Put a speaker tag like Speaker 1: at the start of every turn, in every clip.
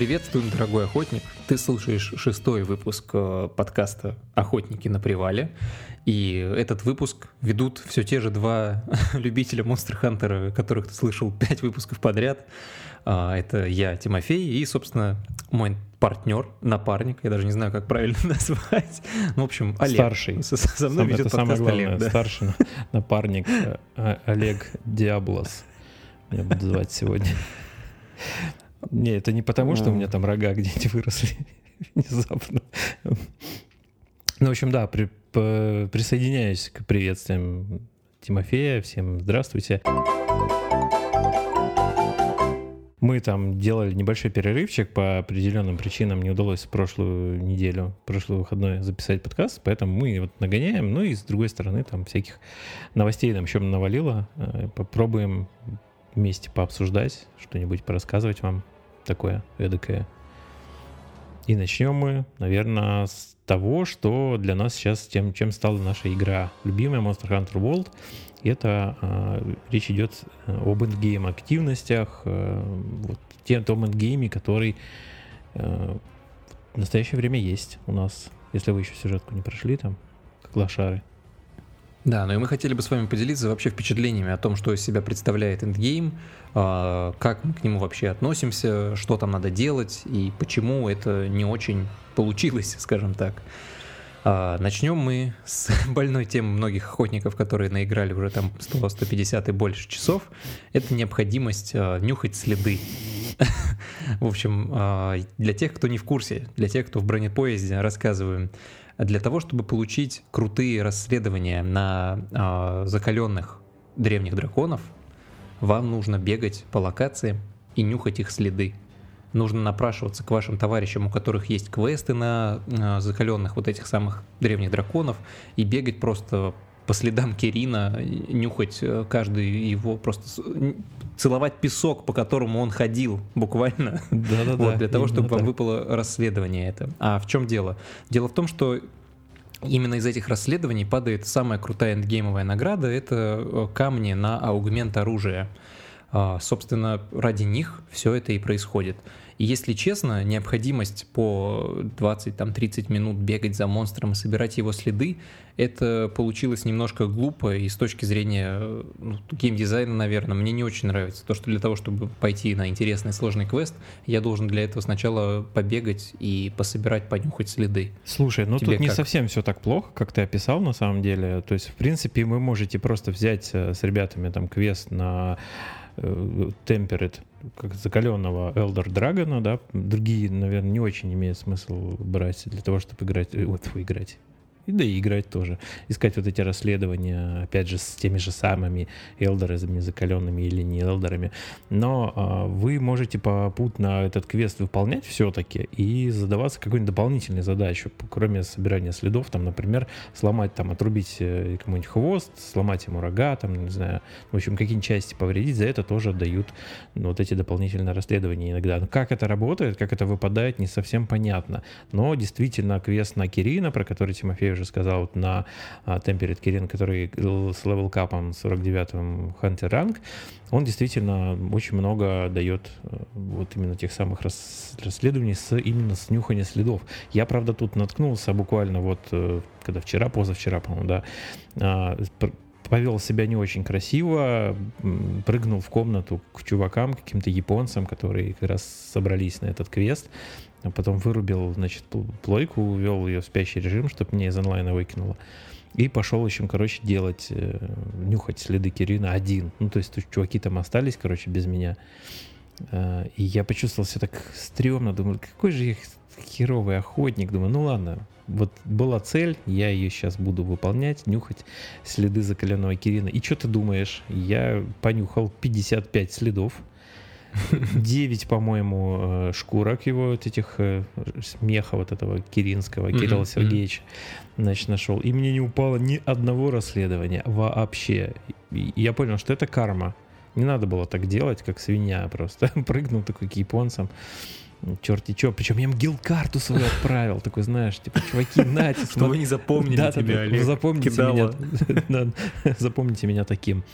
Speaker 1: Приветствуем, дорогой охотник. Ты слушаешь шестой выпуск э, подкаста «Охотники на привале». И этот выпуск ведут все те же два любителя Monster Hunter, которых ты слышал пять выпусков подряд. А, это я, Тимофей, и, собственно, мой партнер, напарник, я даже не знаю, как правильно назвать. Ну, в общем, Олег.
Speaker 2: Старший.
Speaker 1: Со, со мной ведет
Speaker 2: это самое главное.
Speaker 1: Олег. да.
Speaker 2: Старший напарник э, Олег Диаблос. Меня будут звать сегодня. Не, это не потому, что у меня там рога где-нибудь выросли внезапно. Ну, в общем, да, при- по- присоединяюсь к приветствиям Тимофея. Всем здравствуйте. Мы там делали небольшой перерывчик, по определенным причинам не удалось в прошлую неделю, прошлый выходной записать подкаст, поэтому мы вот нагоняем, ну и с другой стороны там всяких новостей нам еще навалило. Э, Попробуем вместе пообсуждать, что-нибудь порассказывать вам такое эдакое. И начнем мы, наверное, с того, что для нас сейчас тем, чем стала наша игра. Любимая Monster Hunter World. Это э, речь идет об endgame активностях, э, вот тем том эндгейме, который э, в настоящее время есть у нас. Если вы еще сюжетку не прошли там, как лошары.
Speaker 1: Да, ну и мы хотели бы с вами поделиться вообще впечатлениями о том, что из себя представляет эндгейм, а, как мы к нему вообще относимся, что там надо делать и почему это не очень получилось, скажем так. А, Начнем мы с больной темы многих охотников, которые наиграли уже там 100-150 и больше часов. Это необходимость а, нюхать следы. В общем, для тех, кто не в курсе, для тех, кто в бронепоезде, рассказываем. Для того, чтобы получить крутые расследования на а, закаленных древних драконов, вам нужно бегать по локациям и нюхать их следы. Нужно напрашиваться к вашим товарищам, у которых есть квесты на а, закаленных вот этих самых древних драконов, и бегать просто по следам Кирина, и нюхать э, каждый его, просто целовать песок, по которому он ходил, буквально.
Speaker 2: Да-да-да.
Speaker 1: Вот, для того, чтобы вам выпало расследование это. А в чем дело? Дело в том, что именно из этих расследований падает самая крутая эндгеймовая награда. Это э, камни на аугмент оружия. А, Собственно, ради них все это и происходит. И если честно, необходимость по 20-30 минут бегать за монстром и собирать его следы, это получилось немножко глупо, и с точки зрения ну, геймдизайна, наверное, мне не очень нравится. То, что для того, чтобы пойти на интересный сложный квест, я должен для этого сначала побегать и пособирать, понюхать следы.
Speaker 2: Слушай, ну
Speaker 1: Тебе
Speaker 2: тут не
Speaker 1: как?
Speaker 2: совсем все так плохо, как ты описал на самом деле. То есть, в принципе, вы можете просто взять э, с ребятами там квест на э, Temperate, как закаленного Elder Dragon, да. Другие, наверное, не очень имеет смысл брать для того, чтобы играть, э, вот играть. И да и играть тоже. Искать вот эти расследования, опять же, с теми же самыми элдерами, закаленными или не элдерами. Но а, вы можете попутно этот квест выполнять все-таки и задаваться какой-нибудь дополнительной задачей, кроме собирания следов, там, например, сломать, там, отрубить э, кому-нибудь хвост, сломать ему рога, там, не знаю, в общем, какие-нибудь части повредить, за это тоже дают ну, вот эти дополнительные расследования иногда. Но как это работает, как это выпадает, не совсем понятно. Но действительно, квест на Кирина, про который Тимофей уже сказал, вот на а, Tempered Кирин, который с level cap ом 49-м Hunter ранг, он действительно очень много дает э, вот именно тех самых рас- расследований с именно с нюхания следов. Я, правда, тут наткнулся буквально вот, э, когда вчера, позавчера, по-моему, да, а, повел себя не очень красиво, прыгнул в комнату к чувакам, каким-то японцам, которые как раз собрались на этот квест, а потом вырубил, значит, пл- плойку, увел ее в спящий режим, чтобы меня из онлайна выкинуло. И пошел, в общем, короче, делать, э, нюхать следы Кирина один. Ну, то есть чуваки там остались, короче, без меня. Э, И я почувствовал себя так стрёмно, думаю, какой же я херовый охотник. Думаю, ну ладно, вот была цель, я ее сейчас буду выполнять, нюхать следы закаленного Кирина. И что ты думаешь? Я понюхал 55 следов. 9, по-моему, э, шкурок его вот этих э, смеха вот этого Киринского,
Speaker 1: Мгм,
Speaker 2: Кирилла. Сергеевича, значит, нашел. И мне не упало ни одного расследования вообще. И я понял, что это карма. Не надо было так делать, как свинья просто. Прыгнул такой к японцам. черти что. Причем я им гил-карту свою отправил. Такой, знаешь, типа, чуваки, нате,
Speaker 1: Чтобы не запомнили тебя, Олег.
Speaker 2: Запомните меня, запомните меня таким.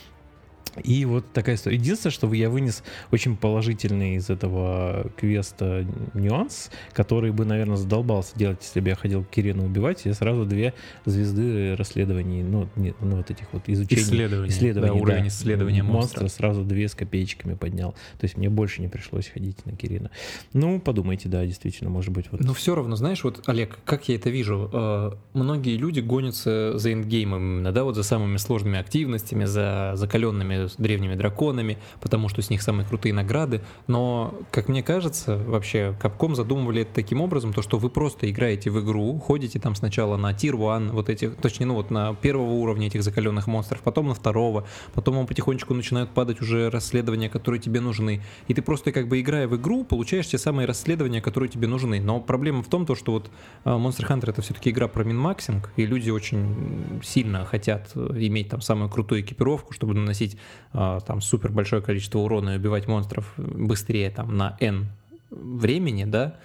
Speaker 2: И вот такая история. Единственное, что я вынес очень положительный из этого квеста нюанс, который бы, наверное, задолбался делать, если бы я ходил Кирина убивать. Я сразу две звезды расследований, ну, не, ну вот этих вот изучений.
Speaker 1: Исследований.
Speaker 2: исследований
Speaker 1: да, уровень исследования монстра.
Speaker 2: монстра. сразу две с копеечками поднял. То есть мне больше не пришлось ходить на Кирина. Ну, подумайте, да, действительно, может быть. Вот.
Speaker 1: Но все равно, знаешь, вот, Олег, как я это вижу, э, многие люди гонятся за эндгеймом именно, да, вот за самыми сложными активностями, за закаленными с древними драконами, потому что с них самые крутые награды. Но, как мне кажется, вообще Capcom задумывали это таким образом, то, что вы просто играете в игру, ходите там сначала на 1, вот этих, точнее, ну вот на первого уровня этих закаленных монстров, потом на второго, потом вам потихонечку начинают падать уже расследования, которые тебе нужны. И ты просто как бы играя в игру, получаешь те самые расследования, которые тебе нужны. Но проблема в том, то, что вот а, Monster Hunter это все-таки игра про минмаксинг, и люди очень сильно хотят иметь там самую крутую экипировку, чтобы наносить там супер большое количество урона и убивать монстров быстрее там на N времени, да,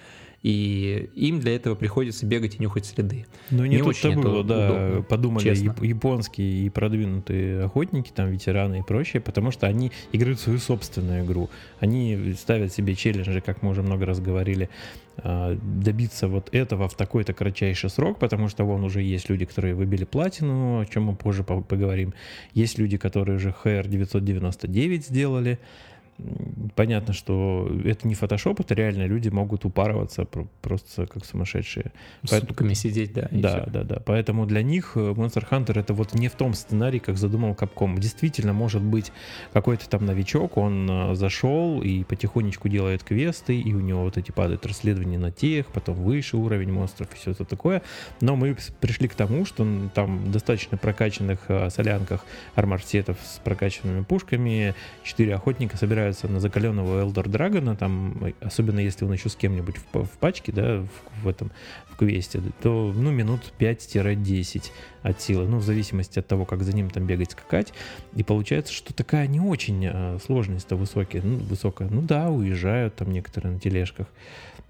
Speaker 1: и им для этого приходится бегать и нюхать следы.
Speaker 2: Ну не, не
Speaker 1: очень
Speaker 2: было, да,
Speaker 1: удобно,
Speaker 2: подумали
Speaker 1: честно.
Speaker 2: японские и продвинутые охотники, там ветераны и прочее, потому что они играют свою собственную игру. Они ставят себе челленджи, как мы уже много раз говорили, а, добиться вот этого в такой-то кратчайший срок, потому что вон уже есть люди, которые выбили платину, о чем мы позже поговорим. Есть люди, которые уже HR 999 сделали, понятно, что это не фотошоп, это реально люди могут упарываться просто как сумасшедшие.
Speaker 1: Сутками Поэтому, сидеть, да.
Speaker 2: Да, да, да. Поэтому для них э, Monster Hunter это вот не в том сценарии, как задумал Capcom. Действительно, может быть, какой-то там новичок, он э, зашел и потихонечку делает квесты, и у него вот эти падают расследования на тех, потом выше уровень монстров и все это такое. Но мы пришли к тому, что там достаточно прокачанных э, солянках арморсетов с прокачанными пушками, четыре охотника собирают собираются на закаленного Элдор Драгона, там, особенно если он еще с кем-нибудь в, в пачке, да, в, в этом, в квесте, то, ну, минут 5-10 от силы, ну, в зависимости от того, как за ним там бегать, скакать, и получается, что такая не очень э, сложность-то высокая, ну, высокая, ну да, уезжают там некоторые на тележках,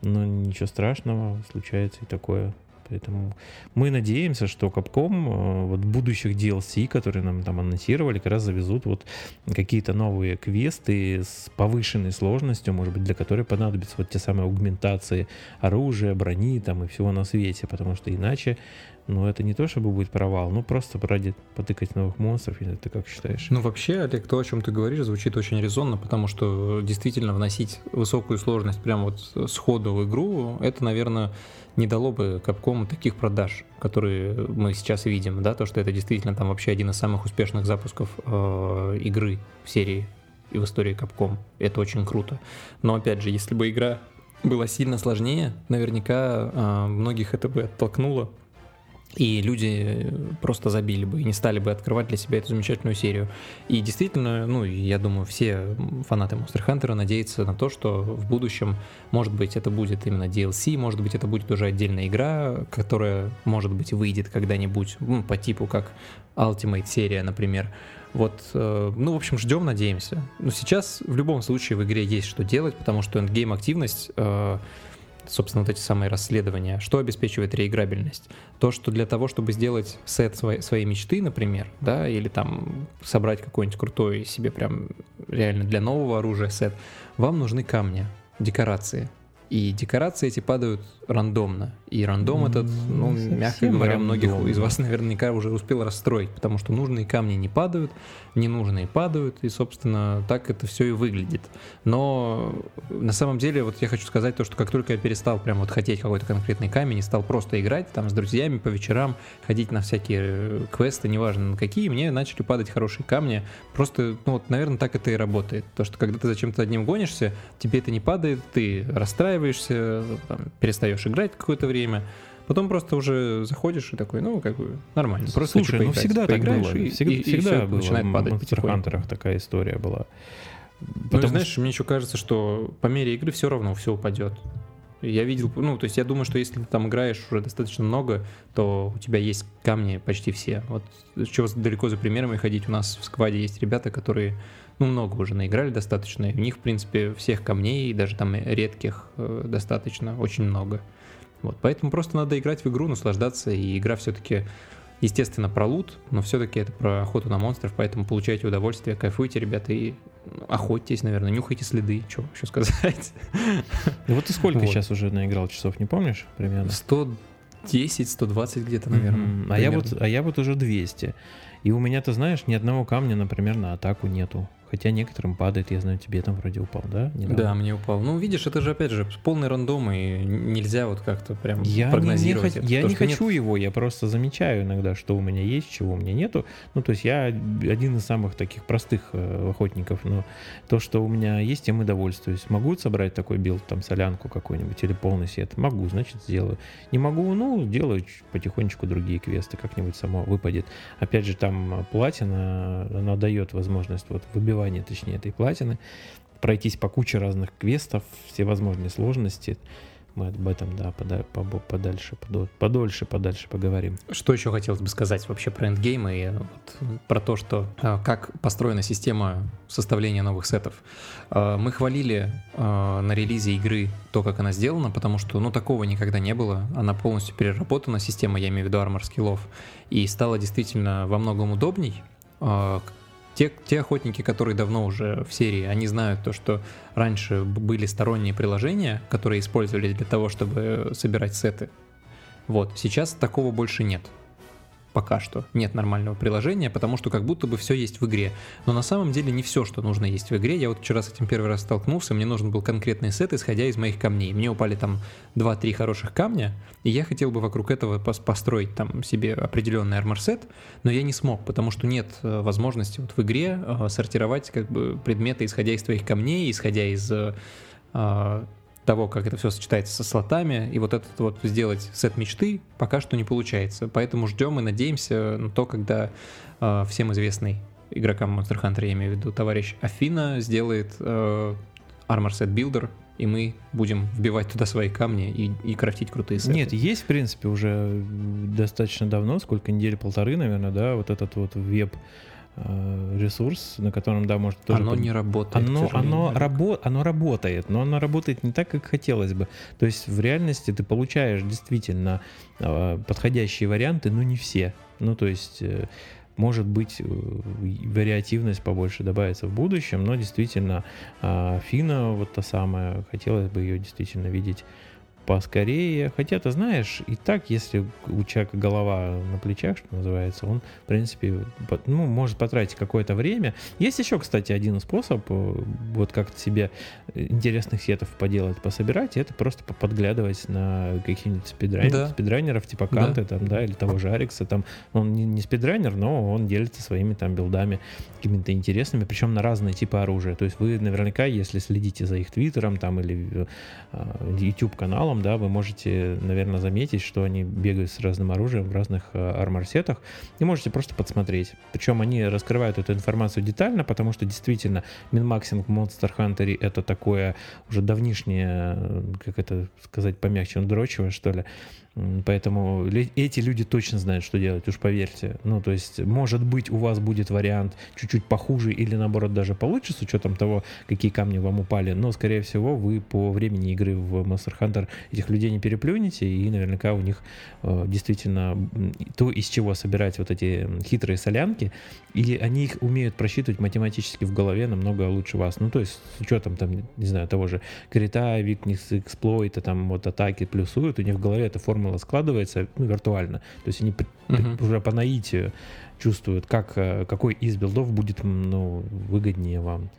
Speaker 2: но ничего страшного, случается и такое. Поэтому мы надеемся, что Capcom э, вот будущих DLC, которые нам там анонсировали, как раз завезут вот какие-то новые квесты с повышенной сложностью, может быть, для которой понадобятся вот те самые аугментации оружия, брони там и всего на свете, потому что иначе но это не то, чтобы будет провал, ну просто ради потыкать новых монстров, или ты как считаешь?
Speaker 1: Ну вообще, Олег, то, о чем ты говоришь, звучит очень резонно, потому что действительно вносить высокую сложность прямо вот сходу в игру, это, наверное, не дало бы Capcom таких продаж, которые мы сейчас видим, да, то, что это действительно там вообще один из самых успешных запусков э, игры в серии и в истории Capcom. Это очень круто. Но опять же, если бы игра была сильно сложнее, наверняка э, многих это бы оттолкнуло и люди просто забили бы и не стали бы открывать для себя эту замечательную серию. И действительно, ну, я думаю, все фанаты Monster Hunter надеются на то, что в будущем, может быть, это будет именно DLC, может быть, это будет уже отдельная игра, которая, может быть, выйдет когда-нибудь, ну, по типу как Ultimate серия, например. Вот, э, ну, в общем, ждем, надеемся. Но сейчас в любом случае в игре есть что делать, потому что endgame активность э, собственно, вот эти самые расследования. Что обеспечивает реиграбельность? То, что для того, чтобы сделать сет своей, своей мечты, например, да, или там собрать какой-нибудь крутой себе прям реально для нового оружия сет, вам нужны камни, декорации. И декорации эти падают рандомно. И рандом этот, ну, мягко говоря, рандомно. многих из вас наверняка уже успел расстроить, потому что нужные камни не падают, ненужные падают, и, собственно, так это все и выглядит. Но на самом деле, вот я хочу сказать то, что как только я перестал прям вот хотеть какой-то конкретный камень и стал просто играть там с друзьями по вечерам, ходить на всякие э, квесты, неважно на какие, мне начали падать хорошие камни. Просто, ну вот, наверное, так это и работает. То, что когда ты зачем-то одним гонишься, тебе это не падает, ты расстраиваешься, там, перестаешь играть какое-то время, Потом просто уже заходишь и такой, ну, как бы нормально. Просто
Speaker 2: Слушай, ну всегда так было. И, всегда,
Speaker 1: и,
Speaker 2: всегда
Speaker 1: и было. начинает падать
Speaker 2: в Monster такая история была.
Speaker 1: Потому ну, знаешь, мне еще кажется, что по мере игры все равно все упадет. Я видел, ну, то есть я думаю, что если ты там играешь уже достаточно много, то у тебя есть камни почти все. Вот чего далеко за примерами ходить, у нас в скваде есть ребята, которые, ну, много уже наиграли достаточно, и у них, в принципе, всех камней, даже там редких, э, достаточно, очень много. Вот, поэтому просто надо играть в игру, наслаждаться, и игра все-таки естественно, про лут, но все-таки это про охоту на монстров, поэтому получайте удовольствие, кайфуйте, ребята, и охотитесь, наверное, нюхайте следы, что еще сказать.
Speaker 2: Ну вот ты сколько вот. сейчас уже наиграл часов, не помнишь примерно?
Speaker 1: 110, 120 где-то, наверное. Mm-hmm.
Speaker 2: А, я вот, а я вот уже 200. И у меня, ты знаешь, ни одного камня, например, на атаку нету. Хотя некоторым падает, я знаю, тебе там вроде упал, да?
Speaker 1: Недавно? Да, мне упал. Ну, видишь, это же, опять же, полный рандом, и нельзя вот как-то прям я прогнозировать
Speaker 2: не, не, это. Я то, не хочу нет... его, я просто замечаю иногда, что у меня есть, чего у меня нету. Ну, то есть я один из самых таких простых э, охотников, но то, что у меня есть, тем и довольствуюсь. Могу собрать такой билд, там, солянку какую-нибудь или полный сет? Могу, значит, сделаю. Не могу, ну, делаю потихонечку другие квесты, как-нибудь само выпадет. Опять же, там платина, она дает возможность вот выбивать добывания, точнее, этой платины, пройтись по куче разных квестов, все возможные сложности. Мы об этом, да, подальше, подольше, подальше поговорим.
Speaker 1: Что еще хотелось бы сказать вообще про эндгеймы и вот про то, что а, как построена система составления новых сетов. А, мы хвалили а, на релизе игры то, как она сделана, потому что, ну, такого никогда не было. Она полностью переработана, система, я имею в виду армор скиллов, и стала действительно во многом удобней те, те охотники, которые давно уже в серии, они знают то, что раньше были сторонние приложения, которые использовались для того, чтобы собирать сеты. Вот, сейчас такого больше нет пока что нет нормального приложения, потому что как будто бы все есть в игре. Но на самом деле не все, что нужно есть в игре. Я вот вчера с этим первый раз столкнулся, мне нужен был конкретный сет, исходя из моих камней. Мне упали там 2-3 хороших камня, и я хотел бы вокруг этого построить там себе определенный армор-сет, но я не смог, потому что нет э, возможности вот в игре э, сортировать как бы предметы, исходя из твоих камней, исходя из э, того, как это все сочетается со слотами, и вот этот вот сделать сет мечты пока что не получается. Поэтому ждем и надеемся на то, когда э, всем известный игрокам Monster Hunter, я имею в виду, товарищ Афина сделает э, Armor Set Builder, и мы будем вбивать туда свои камни и, и крафтить крутые сеты.
Speaker 2: Нет, есть, в принципе, уже достаточно давно, сколько недели, полторы, наверное, да, вот этот вот веб ресурс, на котором, да, может тоже...
Speaker 1: Оно не работает.
Speaker 2: Оно, оно, рабо... оно работает, но оно работает не так, как хотелось бы. То есть в реальности ты получаешь действительно э, подходящие варианты, но не все. Ну, то есть э, может быть, вариативность побольше добавится в будущем, но действительно, Фина, вот та самая, хотелось бы ее действительно видеть поскорее. Хотя, ты знаешь, и так, если у человека голова на плечах, что называется, он, в принципе, ну, может потратить какое-то время. Есть еще, кстати, один способ, э, вот как-то себе интересных сетов поделать, пособирать, это просто подглядывать на каких-нибудь спидранеров, да. спидранеров типа Канты, да. там, да, или того же Арикса, там, он не, не спидранер, но он делится своими там билдами какими-то интересными, причем на разные типы оружия. То есть вы наверняка, если следите за их твиттером там или э, YouTube каналом, целом, да, вы можете, наверное, заметить, что они бегают с разным оружием в разных э, армор-сетах, и можете просто подсмотреть. Причем они раскрывают эту информацию детально, потому что действительно минмаксинг в Monster Hunter это такое уже давнишнее, э, как это сказать помягче, дрочевое, что ли, Поэтому эти люди точно знают, что делать, уж поверьте. Ну, то есть, может быть, у вас будет вариант чуть-чуть похуже или, наоборот, даже получше, с учетом того, какие камни вам упали, но, скорее всего, вы по времени игры в Monster Hunter этих людей не переплюнете, и наверняка у них э, действительно то, из чего собирать вот эти хитрые солянки, или они их умеют просчитывать математически в голове намного лучше вас. Ну, то есть, с учетом, там, не знаю, того же крита, викнис, эксплойта, там, вот атаки плюсуют, у них в голове эта формула складывается, ну, виртуально. То есть они uh-huh. уже по наитию чувствуют, как, э, какой из билдов будет, ну, выгоднее вам.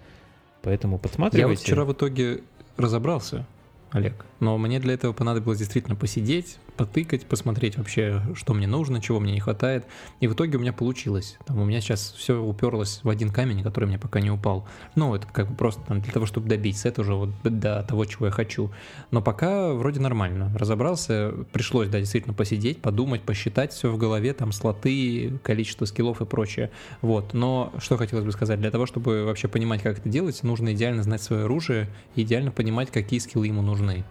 Speaker 2: Поэтому подсматривайте. Я вот
Speaker 1: вчера в итоге разобрался, Олег. Но мне для этого понадобилось действительно посидеть, потыкать, посмотреть вообще, что мне нужно, чего мне не хватает. И в итоге у меня получилось. Там у меня сейчас все уперлось в один камень, который мне пока не упал. Ну, это как бы просто там, для того, чтобы добить сет уже вот до того, чего я хочу. Но пока вроде нормально. Разобрался, пришлось, да, действительно посидеть, подумать, посчитать все в голове, там слоты, количество скиллов и прочее. Вот. Но что хотелось бы сказать, для того, чтобы вообще понимать, как это делать, нужно идеально знать свое оружие, идеально понимать, какие скиллы ему нужны.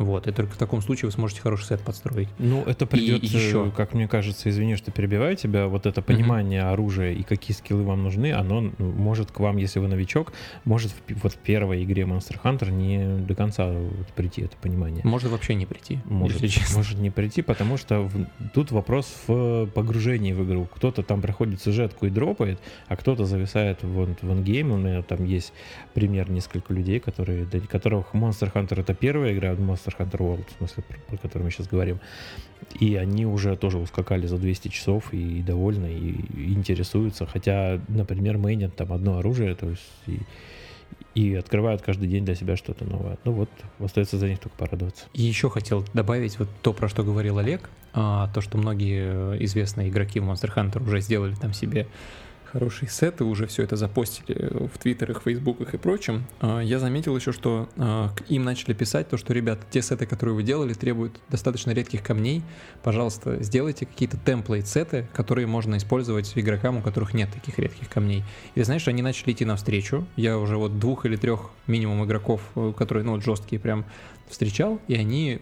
Speaker 1: Вот, и только в таком случае вы сможете хороший сет подстроить.
Speaker 2: Ну, это придет, еще... как мне кажется, извини, что перебиваю тебя, вот это понимание mm-hmm. оружия и какие скиллы вам нужны, оно может к вам, если вы новичок, может в, вот в первой игре Monster Hunter не до конца вот прийти это понимание.
Speaker 1: Может вообще не прийти,
Speaker 2: может, Может не прийти, потому что в, тут вопрос в погружении в игру. Кто-то там проходит сюжетку и дропает, а кто-то зависает в, в ингейм. У меня там есть пример несколько людей, которые, для которых Monster Hunter это первая игра, Monster Monster Hunter World, в смысле, про, про который мы сейчас говорим. И они уже тоже ускакали за 200 часов и, довольны, и, и интересуются. Хотя, например, мейнят там одно оружие, то есть и, и открывают каждый день для себя что-то новое. Ну вот, остается за них только порадоваться.
Speaker 1: И еще хотел добавить вот то, про что говорил Олег, а, то, что многие известные игроки в Monster Hunter уже сделали там себе хорошие сеты, уже все это запостили в твиттерах, фейсбуках и прочем, а, я заметил еще, что а, им начали писать то, что, ребят, те сеты, которые вы делали, требуют достаточно редких камней. Пожалуйста, сделайте какие-то темплейт-сеты, которые можно использовать игрокам, у которых нет таких редких камней. И знаешь, они начали идти навстречу. Я уже вот двух или трех минимум игроков, э, которые, ну, вот жесткие прям встречал, и они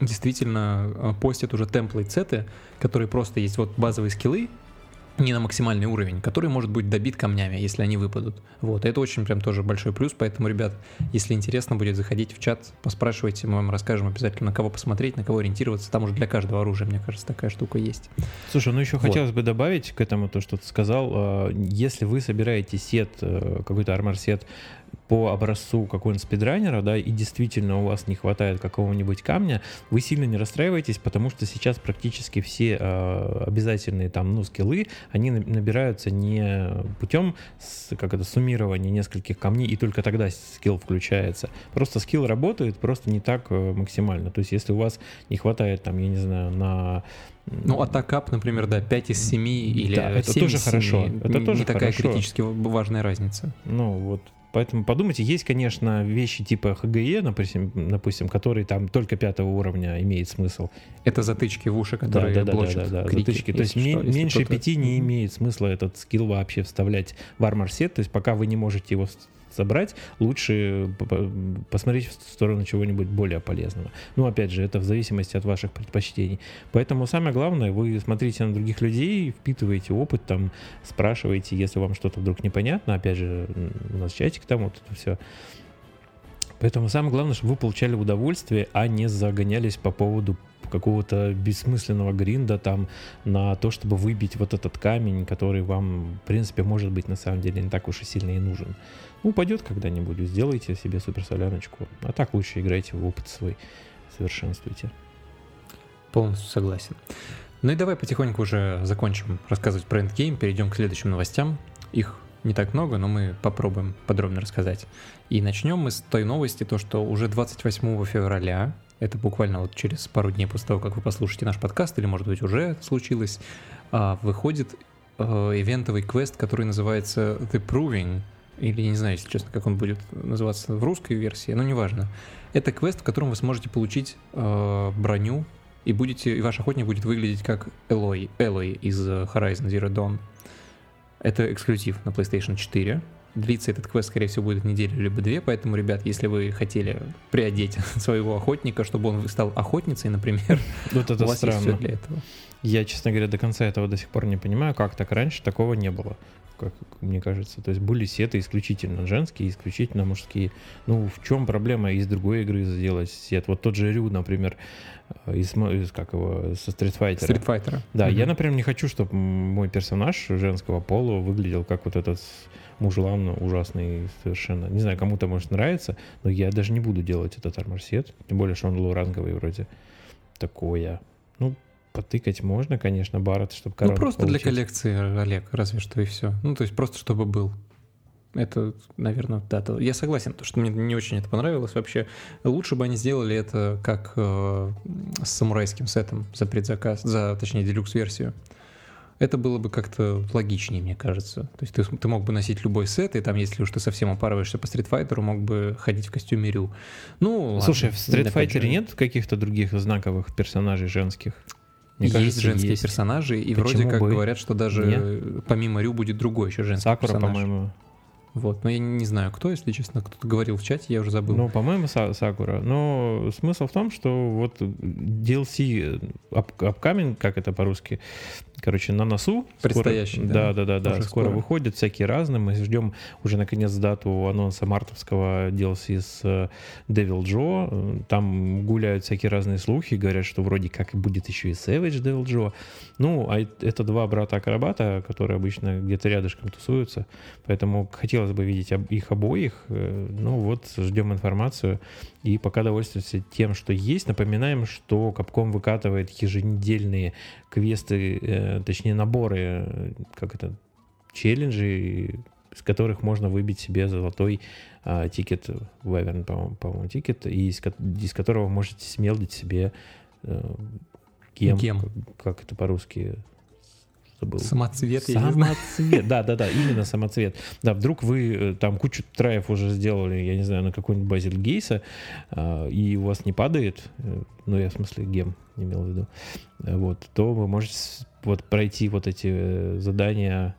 Speaker 1: действительно а, постят уже темплейт-сеты, которые просто есть вот базовые скиллы, не на максимальный уровень, который может быть добит камнями, если они выпадут. Вот, это очень прям тоже большой плюс, поэтому, ребят, если интересно будет, заходите в чат, поспрашивайте, мы вам расскажем обязательно, на кого посмотреть, на кого ориентироваться, там уже для каждого оружия, мне кажется, такая штука есть.
Speaker 2: Слушай, ну еще вот. хотелось бы добавить к этому то, что ты сказал, а, если вы собираете сет, э, какой-то армор-сет по образцу какого-нибудь спидранера, да, и действительно у вас не хватает какого-нибудь камня, вы сильно не расстраивайтесь, потому что сейчас практически все э, обязательные там, ну, скиллы, они набираются не путем, с, как это, суммирования нескольких камней, и только тогда скилл включается. Просто скилл работает, просто не так э, максимально. То есть, если у вас не хватает, там, я не знаю, на
Speaker 1: ну, атакап, например, да, 5 из 7 или
Speaker 2: да, это 7 тоже из 7. хорошо. Это
Speaker 1: не,
Speaker 2: тоже
Speaker 1: не такая
Speaker 2: хорошо.
Speaker 1: критически важная разница.
Speaker 2: Ну, вот Поэтому подумайте, есть, конечно, вещи типа ХГЕ, допустим, допустим, который там только пятого уровня имеет смысл.
Speaker 1: Это затычки в уши, которые да, да, блочат да, да, да,
Speaker 2: крики, затычки. То есть что, меньше пяти не имеет смысла этот скилл вообще вставлять в армор сет. То есть пока вы не можете его собрать, лучше посмотреть в сторону чего-нибудь более полезного. Ну, опять же, это в зависимости от ваших предпочтений. Поэтому самое главное, вы смотрите на других людей, впитываете опыт, там, спрашиваете, если вам что-то вдруг непонятно. Опять же, у нас чатик там, вот это все. Поэтому самое главное, чтобы вы получали удовольствие, а не загонялись по поводу какого-то бессмысленного гринда там на то, чтобы выбить вот этот камень, который вам, в принципе, может быть на самом деле не так уж и сильно и нужен. Упадет когда-нибудь, сделайте себе суперсоляночку. А так лучше играйте в опыт свой, совершенствуйте.
Speaker 1: Полностью согласен. Ну и давай потихоньку уже закончим рассказывать про эндгейм, перейдем к следующим новостям. Их не так много, но мы попробуем подробно рассказать. И начнем мы с той новости, то что уже 28 февраля, это буквально вот через пару дней после того, как вы послушаете наш подкаст, или может быть уже случилось, а, выходит э, ивентовый квест, который называется The Proving, или не знаю, если честно, как он будет называться в русской версии, но неважно. Это квест, в котором вы сможете получить э, броню, и будете, и ваш охотник будет выглядеть как Элой, Элой из Horizon Zero Dawn. Это эксклюзив на PlayStation 4. Длится этот квест, скорее всего, будет неделю либо две, поэтому, ребят, если вы хотели приодеть своего охотника, чтобы он стал охотницей, например,
Speaker 2: вот это
Speaker 1: у вас
Speaker 2: странно.
Speaker 1: есть все для этого.
Speaker 2: Я, честно говоря, до конца этого до сих пор не понимаю, как так раньше такого не было как мне кажется. То есть были сеты исключительно женские, исключительно мужские. Ну, в чем проблема из другой игры сделать сет? Вот тот же Рю, например, э, из, из как его, со Street Fighter.
Speaker 1: Street Fighter.
Speaker 2: Да, mm-hmm. я, например, не хочу, чтобы мой персонаж женского пола выглядел как вот этот мужлан ужасный совершенно. Не знаю, кому-то может нравится, но я даже не буду делать этот армор-сет. Тем более, что он лоу-ранговый вроде. Такое. Потыкать можно, конечно, Барретт, чтобы
Speaker 1: Ну, просто получить. для коллекции, Олег, разве что и все. Ну, то есть просто чтобы был. Это, наверное, да. То... Я согласен, то, что мне не очень это понравилось вообще. Лучше бы они сделали это как э, с самурайским сетом за предзаказ, за, точнее, делюкс-версию. Это было бы как-то логичнее, мне кажется. То есть ты, ты мог бы носить любой сет, и там, если уж ты совсем опарываешься по стритфайтеру, мог бы ходить в костюме Рю. Ну,
Speaker 2: Слушай, ладно, в стритфайтере нет каких-то других знаковых персонажей женских?
Speaker 1: Мне есть кажется, женские есть. персонажи, и Почему вроде как бы? говорят, что даже Нет? помимо Рю будет другой еще женский Сакура, персонаж.
Speaker 2: по-моему.
Speaker 1: Вот, но я не знаю, кто, если честно, кто-то говорил в чате, я уже забыл.
Speaker 2: Ну, по-моему, Сакура. Но смысл в том, что вот DLC upcoming, как это по-русски, короче, на носу.
Speaker 1: Предстоящий,
Speaker 2: скоро, да. Да, да, да, скоро, скоро выходят всякие разные. Мы ждем уже наконец дату анонса мартовского DLC с э, Devil Joe. Там гуляют всякие разные слухи, говорят, что вроде как будет еще и Savage Devil Joe. Ну, а это два брата-акробата, которые обычно где-то рядышком тусуются. Поэтому хотелось бы видеть их обоих. Э, ну вот, ждем информацию. И пока довольствуемся тем, что есть. Напоминаем, что Capcom выкатывает еженедельные квесты, э, точнее наборы, как это, челленджи, с которых можно выбить себе золотой а, ticket, Wyvern, по-моему, по ticket, и из, из которого можете смелдить себе э, gem, gem. Как, как это по-русски
Speaker 1: забыл. Самоцвет.
Speaker 2: Самоцвет, да, да, да, именно самоцвет. Да, вдруг вы э, там кучу траев уже сделали, я не знаю, на какой-нибудь Базельгейза, а, и у вас не падает, э, ну, я в смысле gem имел в виду, э, вот, то вы можете вот пройти вот эти задания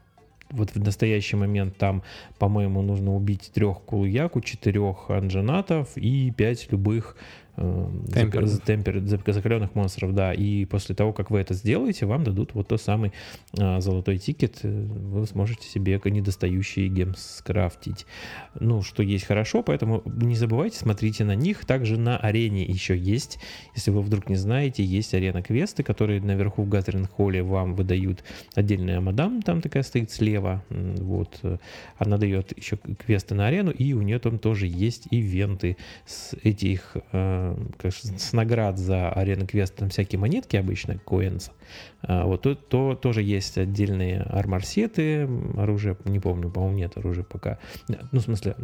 Speaker 2: вот в настоящий момент там, по-моему, нужно убить трех кулуяку, четырех анженатов и пять любых темпер, темпер, закаленных монстров, да. И после того, как вы это сделаете, вам дадут вот тот самый а, золотой тикет. Вы сможете себе недостающие гем скрафтить. Ну, что есть хорошо, поэтому не забывайте, смотрите на них. Также на арене еще есть, если вы вдруг не знаете, есть арена квесты, которые наверху в Гаттеринг Холле вам выдают отдельная мадам, там такая стоит слева. Вот. Она дает еще квесты на арену, и у нее там тоже есть ивенты с этих а, конечно, с наград за арену квест там всякие монетки обычно, коинс, а, вот то, то тоже есть отдельные арморсеты, оружие, не помню, по-моему, нет оружия пока. Ну, в смысле,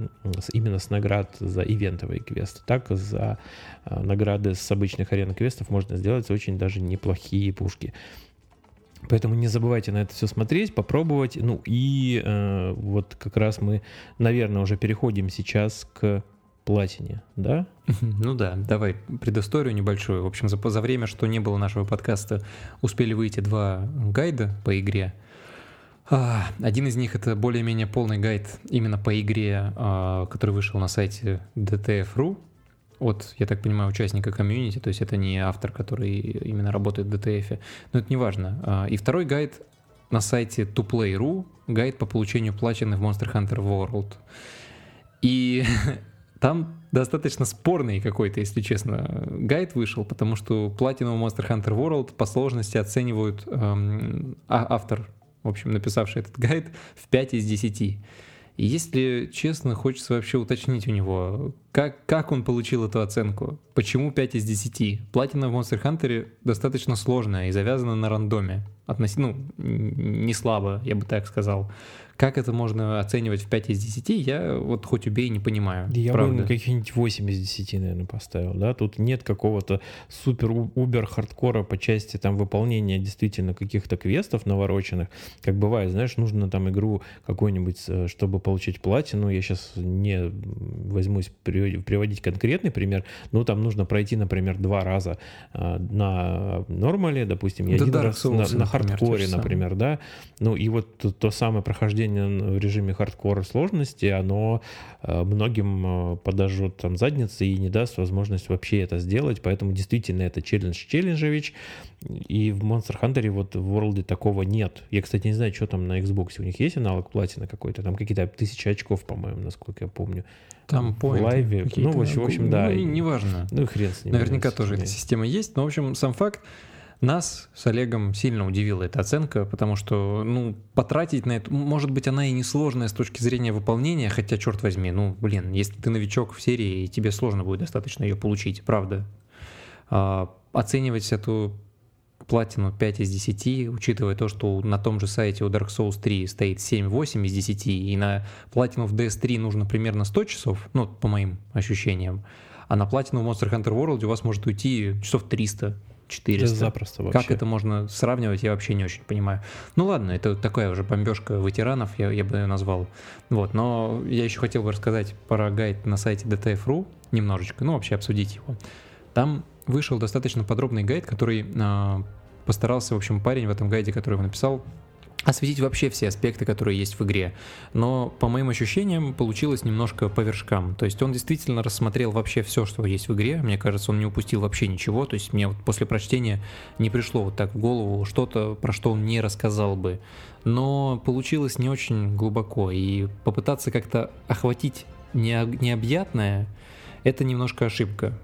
Speaker 2: именно с наград за ивентовые квесты. Так, за а, награды с обычных арен квестов можно сделать очень даже неплохие пушки. Поэтому не забывайте на это все смотреть, попробовать. Ну и э, вот как раз мы, наверное, уже переходим сейчас к платине, да?
Speaker 1: Ну да, давай предысторию небольшую. В общем, за, за время, что не было нашего подкаста, успели выйти два гайда по игре. А, один из них это более-менее полный гайд именно по игре, а, который вышел на сайте DTF.ru от, я так понимаю, участника комьюнити, то есть это не автор, который именно работает в DTF, но это не важно. А, и второй гайд на сайте toplay.ru, гайд по получению платины в Monster Hunter World. И Там достаточно спорный какой-то, если честно, гайд вышел, потому что Platinum Monster Hunter World по сложности оценивают эм, а, автор, в общем, написавший этот гайд, в 5 из 10. И если честно, хочется вообще уточнить у него, как, как он получил эту оценку, почему 5 из 10. Платина в Monster Hunter достаточно сложная и завязана на рандоме. Относительно, ну, не слабо, я бы так сказал. Как это можно оценивать в 5 из 10, я вот хоть убей не понимаю.
Speaker 2: Я правда. бы каких-нибудь 8 из 10, наверное, поставил. Да? Тут нет какого-то супер-убер хардкора по части там выполнения действительно каких-то квестов навороченных. Как бывает, знаешь, нужно там игру какую-нибудь, э, чтобы получить платину. Я сейчас не возьмусь приводить конкретный пример, но там нужно пройти, например, два раза э, на нормале, допустим, и да один раз Souls, на, на хардкоре, например, да. Ну и вот то, то самое прохождение прохождение в режиме хардкор сложности, оно э, многим э, подожжет там задницы и не даст возможность вообще это сделать, поэтому действительно это челлендж челленджевич, и в Monster Hunter вот в World такого нет. Я, кстати, не знаю, что там на Xbox, у них есть аналог платина какой-то, там какие-то тысячи очков, по-моему, насколько я помню.
Speaker 1: Там
Speaker 2: в лайве, ну, в общем, в общем да.
Speaker 1: Ну, неважно.
Speaker 2: Ну, хрен с ним.
Speaker 1: Наверняка тоже эта система есть, но, в общем, сам факт, нас с Олегом сильно удивила эта оценка, потому что, ну, потратить на это, может быть, она и не сложная с точки зрения выполнения, хотя, черт возьми, ну, блин, если ты новичок в серии, тебе сложно будет достаточно ее получить, правда. А, оценивать эту платину 5 из 10, учитывая то, что на том же сайте у Dark Souls 3 стоит 7-8 из 10, и на платину в DS3 нужно примерно 100 часов, ну, по моим ощущениям, а на платину в Monster Hunter World у вас может уйти часов 300 400. Это
Speaker 2: запросто вообще.
Speaker 1: Как это можно сравнивать, я вообще не очень понимаю. Ну ладно, это такая уже бомбежка ветеранов, я, я бы ее назвал. Вот, но я еще хотел бы рассказать про гайд на сайте DTF.ru немножечко, ну вообще обсудить его. Там вышел достаточно подробный гайд, который э, постарался, в общем, парень в этом гайде, который его написал, осветить вообще все аспекты, которые есть в игре. Но, по моим ощущениям, получилось немножко по вершкам. То есть он действительно рассмотрел вообще все, что есть в игре. Мне кажется, он не упустил вообще ничего. То есть мне вот после прочтения не пришло вот так в голову что-то, про что он не рассказал бы. Но получилось не очень глубоко. И попытаться как-то охватить необъятное, это немножко ошибка,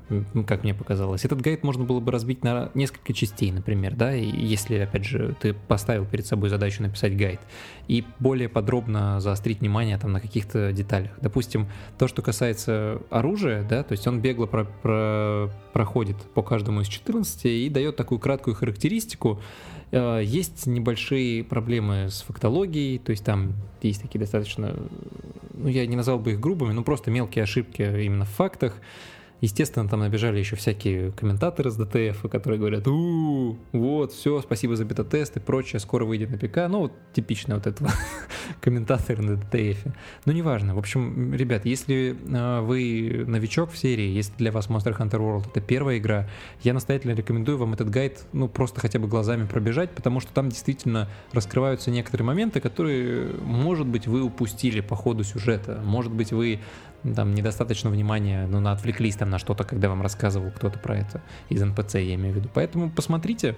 Speaker 1: как мне показалось. Этот гайд можно было бы разбить на несколько частей, например, да, и если, опять же, ты поставил перед собой задачу написать гайд, и более подробно заострить внимание там на каких-то деталях. Допустим, то, что касается оружия, да, то есть он бегло про про проходит по каждому из 14 и дает такую краткую характеристику, есть небольшие проблемы с фактологией, то есть там есть такие достаточно, ну я не назвал бы их грубыми, но просто мелкие ошибки именно в фактах. Естественно, там набежали еще всякие комментаторы с ДТФ, которые говорят, у вот, все, спасибо за бета-тест и прочее, скоро выйдет на ПК. Ну, вот типично вот этого комментаторы на ДТФ. Ну, неважно. В общем, ребят, если э, вы новичок в серии, если для вас Monster Hunter World это первая игра, я настоятельно рекомендую вам этот гайд, ну, просто хотя бы глазами пробежать, потому что там действительно раскрываются некоторые моменты, которые, может быть, вы упустили по ходу сюжета. Может быть, вы там недостаточно внимания, ну, отвлеклись там на что-то, когда вам рассказывал кто-то про это из НПЦ, я имею в виду. Поэтому посмотрите,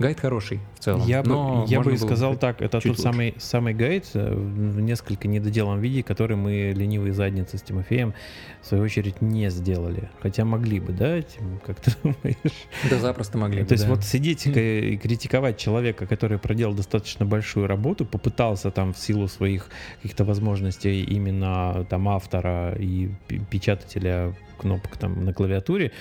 Speaker 1: Гайд хороший в целом.
Speaker 2: Я бы, я бы сказал так, это тот самый, самый гайд э, в несколько недоделанном виде, который мы ленивые задницы с Тимофеем в свою очередь не сделали. Хотя могли бы, да, Тим, как ты думаешь?
Speaker 1: Да запросто могли бы,
Speaker 2: То есть да. вот сидеть и критиковать человека, который проделал достаточно большую работу, попытался там в силу своих каких-то возможностей именно там автора и печатателя кнопок там на клавиатуре,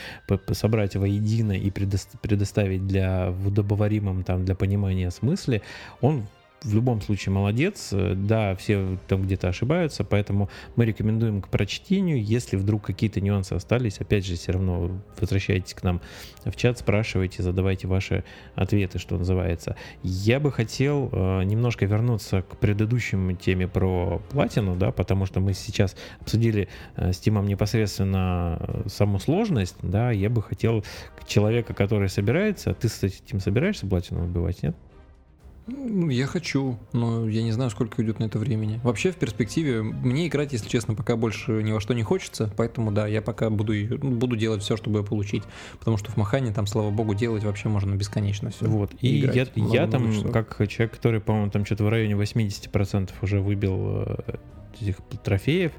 Speaker 2: собрать воедино и предоставить для в удобоваримом там для понимания смысле, он в любом случае молодец. Да, все там где-то ошибаются, поэтому мы рекомендуем к прочтению. Если вдруг какие-то нюансы остались, опять же, все равно возвращайтесь к нам в чат, спрашивайте, задавайте ваши ответы, что называется. Я бы хотел э, немножко вернуться к предыдущей теме про платину, да, потому что мы сейчас обсудили э, с Тимом непосредственно э, саму сложность, да, я бы хотел человека, который собирается, ты, кстати, Тим, собираешься платину выбивать, нет?
Speaker 1: Ну, я хочу, но я не знаю, сколько уйдет на это времени. Вообще, в перспективе, мне играть, если честно, пока больше ни во что не хочется, поэтому да, я пока буду, ну, буду делать все, чтобы ее получить, потому что в Махане там, слава богу, делать вообще можно бесконечно все.
Speaker 2: Вот, и, и я, я там, часов. как человек, который, по-моему, там что-то в районе 80% уже выбил э, этих трофеев,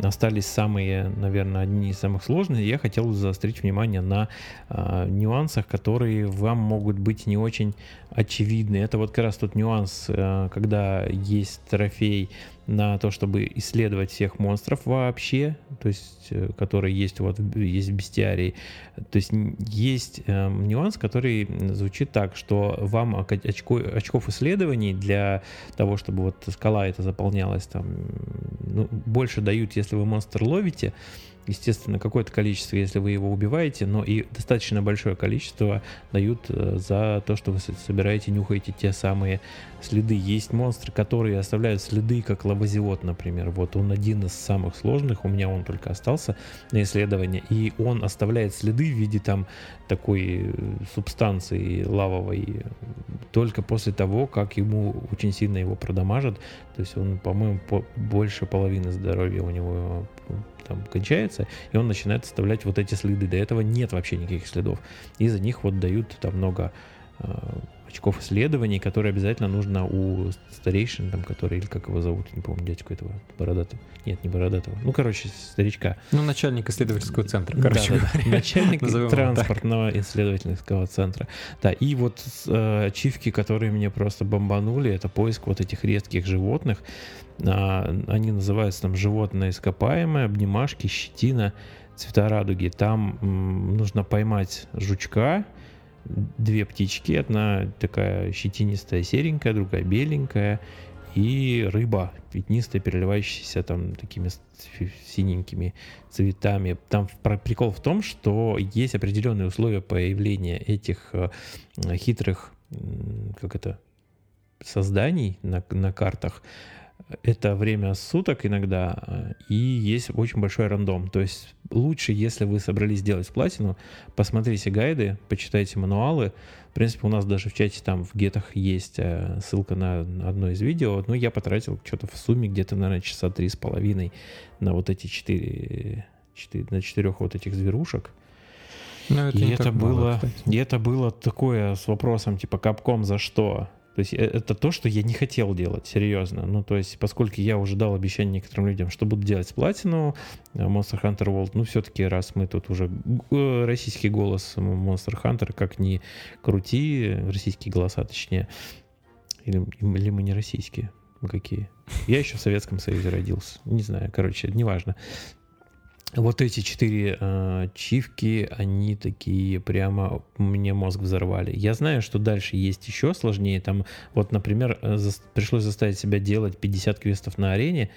Speaker 2: остались самые, наверное, одни из самых сложных. Я хотел заострить внимание на э, нюансах, которые вам могут быть не очень очевидны. Это вот как раз тот нюанс, э, когда есть трофей на то, чтобы исследовать всех монстров вообще, то есть, э, которые есть вот есть в бестиарии. То есть есть э, нюанс, который звучит так, что вам очко, очков исследований для того, чтобы вот скала это заполнялась там, ну, больше дают, если вы монстр ловите, естественно, какое-то количество, если вы его убиваете, но и достаточно большое количество дают э, за то, что вы собираете, нюхаете те самые следы. Есть монстры, которые оставляют следы, как лавозиот, например. Вот он один из самых сложных, у меня он только остался на исследование, и он оставляет следы в виде там такой э, субстанции лавовой только после того, как ему очень сильно его продамажат. То есть он, по-моему, по больше половины здоровья у него там кончается, и он начинает оставлять вот эти следы. До этого нет вообще никаких следов. И за них вот дают там много очков исследований, которые обязательно нужно у старейшин, там, который, или как его зовут, не помню, дядьку этого, бородатого. Нет, не бородатого. Ну, короче, старичка.
Speaker 1: Ну, начальник исследовательского центра, короче
Speaker 2: да, да. Начальник транспортного исследовательского центра. Да, и вот э, ачивки, которые мне просто бомбанули, это поиск вот этих редких животных. А, они называются там животное ископаемое, обнимашки, щетина, цвета радуги. Там м, нужно поймать жучка, две птички, одна такая щетинистая серенькая, другая беленькая, и рыба пятнистая, переливающаяся там такими синенькими цветами. Там прикол в том, что есть определенные условия появления этих э, хитрых, как это, созданий на, на картах, это время суток иногда, э, и есть очень большой рандом. То есть лучше, если вы собрались делать платину, посмотрите гайды, почитайте мануалы. В принципе, у нас даже в чате там в гетах есть э, ссылка на одно из видео. Ну, я потратил что-то в сумме где-то, наверное, часа три с половиной на вот эти четыре, четыре на четырех вот этих зверушек. Ну, это и, это было, мало, и это было такое с вопросом, типа, капком за что? То есть э, это то, что я не хотел делать, серьезно. Ну, то есть, поскольку я уже дал обещание некоторым людям, что буду делать с платину э, Monster Hunter World, ну, все-таки раз мы тут уже э, российский голос Monster Hunter, как ни крути, российские голоса, точнее, или, или мы не российские, мы какие? Я еще в Советском Союзе родился, не знаю, короче, неважно вот эти четыре э, чивки, они такие прямо мне мозг взорвали. Я знаю, что дальше есть еще сложнее. Там, вот, например, э, за, пришлось заставить себя делать 50 квестов на арене.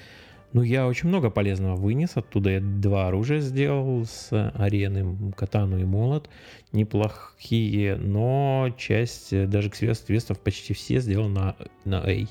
Speaker 2: Ну, я очень много полезного вынес оттуда. Я два оружия сделал с арены, катану и молот. Неплохие, но часть, э, даже квестов почти все сделал на, на A.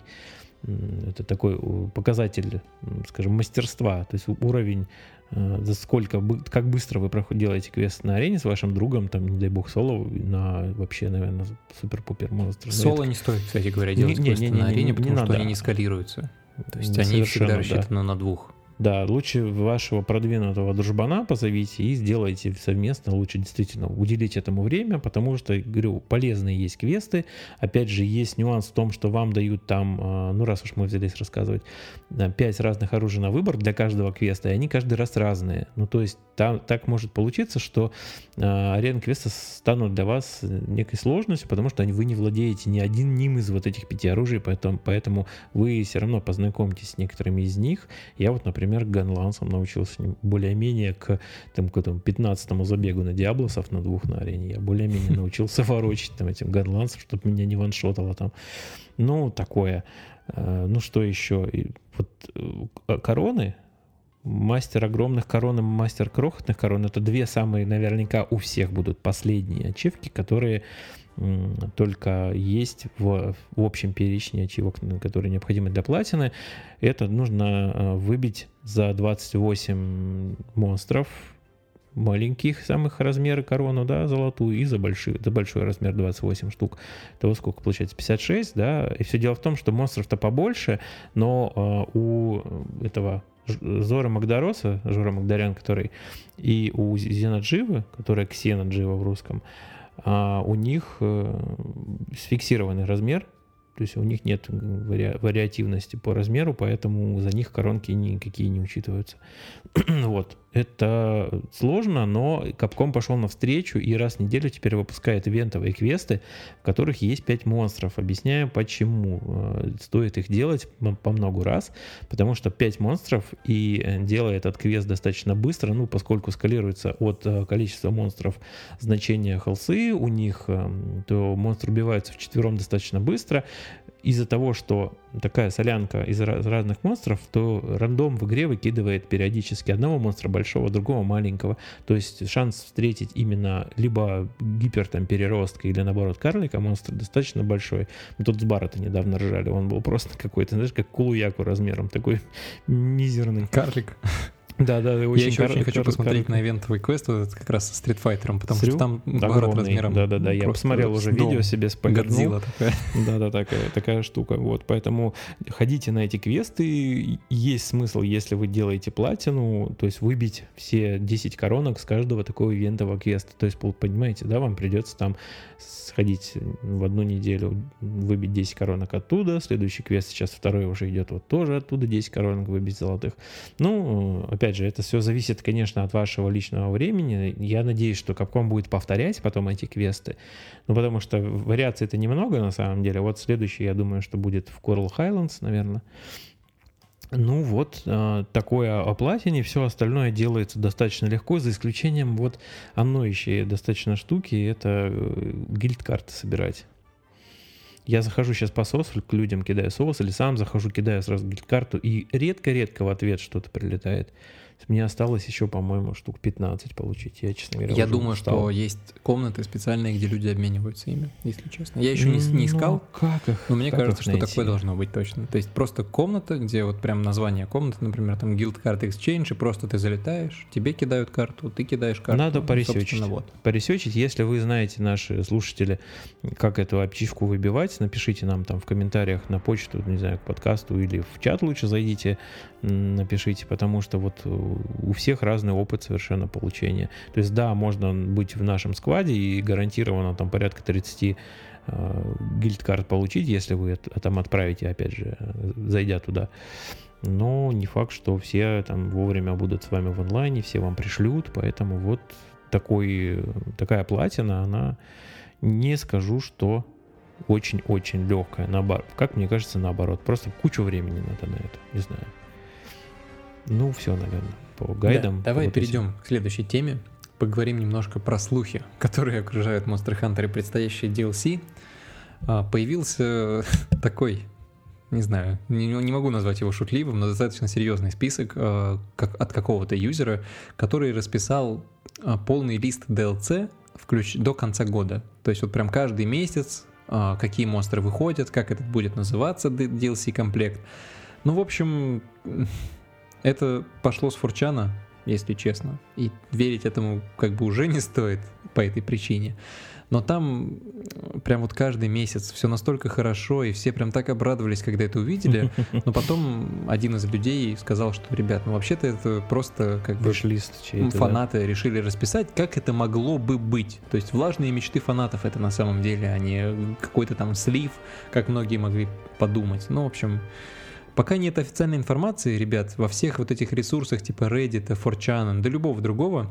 Speaker 2: Это такой показатель, скажем, мастерства. То есть уровень Э, за сколько, как быстро вы делаете квест на арене с вашим другом, там, не дай бог, соло, на вообще, наверное, супер-пупер монстр.
Speaker 1: Соло не стоит, кстати говоря, делать не, не, не, на арене, не, потому не что надо. они не скалируются. То есть они всегда рассчитаны да. на двух.
Speaker 2: Да, лучше вашего продвинутого дружбана позовите и сделайте совместно. Лучше действительно уделить этому время, потому что, говорю, полезные есть квесты. Опять же, есть нюанс в том, что вам дают там, а, ну раз уж мы взялись рассказывать, 5 разных оружий на выбор для каждого квеста, и они каждый раз разные. Ну то есть там, так может получиться, что э, арена квеста станут для вас некой сложностью, потому что вы не владеете ни одним из вот этих пяти оружий, поэтому, поэтому вы все равно познакомитесь с некоторыми из них. Я вот, например, например, ганлансом научился более-менее к, там, к этому 15-му забегу на диаблосов на двух на арене. Я более-менее научился ворочить там этим ганлансом, чтобы меня не ваншотало там. Ну, такое. Э, ну, что еще? Вот э, короны, мастер огромных корон и мастер крохотных корон это две самые наверняка у всех будут последние ачивки, которые только есть в, общем перечне ачивок, которые необходимы для платины. Это нужно э, выбить за 28 монстров маленьких самых размеры корону, да, золотую, и за большой, за большой размер 28 штук. Того сколько получается? 56, да. И все дело в том, что монстров-то побольше, но э, у этого Зора Магдароса, Жора Магдарян, который, и у Зенадживы, которая Ксена Джива в русском, а у них э, сфиксированный размер, то есть у них нет вари- вариативности по размеру, поэтому за них коронки никакие не учитываются. вот. Это сложно, но Capcom пошел навстречу и раз в неделю теперь выпускает ивентовые квесты, в которых есть 5 монстров. Объясняю, почему э, стоит их делать по много раз, потому что 5 монстров и э, делает этот квест достаточно быстро, ну, поскольку скалируется от э, количества монстров значение холсы у них, то монстры убиваются в четвером достаточно быстро, из-за того, что такая солянка из разных монстров, то рандом в игре выкидывает периодически одного монстра большого, другого маленького. То есть шанс встретить именно либо гипер там переростка или наоборот карлика монстр достаточно большой. Мы тут с Баррета недавно ржали, он был просто какой-то, знаешь, как кулуяку размером, такой мизерный.
Speaker 1: Карлик.
Speaker 2: Да, да,
Speaker 1: очень Я еще очень хочу посмотреть на ивентовый квест, вот как раз с Street Fighter, потому
Speaker 2: Срю?
Speaker 1: что там
Speaker 2: город размером. Да, да, да. Я посмотрел уже видео себе с
Speaker 1: Годзилла такая.
Speaker 2: Да, да, такая, такая штука. Вот, поэтому ходите на эти квесты. Есть смысл, если вы делаете платину, то есть выбить все 10 коронок с каждого такого ивентового квеста. То есть, понимаете, да, вам придется там сходить в одну неделю, выбить 10 коронок оттуда. Следующий квест сейчас второй уже идет вот тоже оттуда 10 коронок выбить золотых. Ну, опять опять же, это все зависит, конечно, от вашего личного времени. Я надеюсь, что Capcom будет повторять потом эти квесты. Ну, потому что вариаций это немного на самом деле. Вот следующий, я думаю, что будет в Coral Highlands, наверное. Ну вот, э, такое о платине, все остальное делается достаточно легко, за исключением вот одной еще достаточно штуки, это э, гильд-карты собирать. Я захожу сейчас по соусу, к людям кидаю соус, или сам захожу, кидаю сразу гильд-карту, и редко-редко в ответ что-то прилетает. Мне осталось еще, по-моему, штук 15 получить. Я, честно говоря,
Speaker 1: Я думаю, устал. что есть комнаты специальные, где люди обмениваются ими, если честно. Я еще не, не искал. Ну,
Speaker 2: как их?
Speaker 1: Но мне
Speaker 2: как
Speaker 1: кажется, что такое должно быть точно. То есть просто комната, где вот прям название комнаты, например, там Guild Card Exchange, и просто ты залетаешь, тебе кидают карту, ты кидаешь карту.
Speaker 2: Надо поресечить. Вот. Поресечить. Если вы знаете, наши слушатели, как эту ачивку выбивать, напишите нам там в комментариях на почту, не знаю, к подкасту или в чат лучше зайдите, напишите, потому что вот у всех разный опыт совершенно получения. То есть да, можно быть в нашем складе и гарантированно там порядка 30 э, гильдкарт получить, если вы там отправите, опять же, зайдя туда. Но не факт, что все там вовремя будут с вами в онлайне, все вам пришлют, поэтому вот такой, такая платина, она не скажу, что очень-очень легкая, наоборот. Как мне кажется, наоборот. Просто кучу времени надо на это, не знаю. Ну, все, наверное, по гайдам.
Speaker 1: Да, давай перейдем к следующей теме. Поговорим немножко про слухи, которые окружают Monster Hunter и предстоящие DLC. А, появился такой, не знаю, не, не могу назвать его шутливым, но достаточно серьезный список а, как, от какого-то юзера, который расписал а, полный лист DLC включ, до конца года. То есть вот прям каждый месяц какие монстры выходят, как этот будет называться DLC-комплект. Ну, в общем, это пошло с Фурчана, если честно. И верить этому как бы уже не стоит по этой причине. Но там прям вот каждый месяц все настолько хорошо, и все прям так обрадовались, когда это увидели. Но потом один из людей сказал, что, ребят, ну вообще-то это просто как бы фанаты да? решили расписать, как это могло бы быть. То есть влажные мечты фанатов это на самом деле, а не какой-то там слив, как многие могли подумать. Ну, в общем, Пока нет официальной информации, ребят, во всех вот этих ресурсах типа Reddit, 4chan, да любого другого,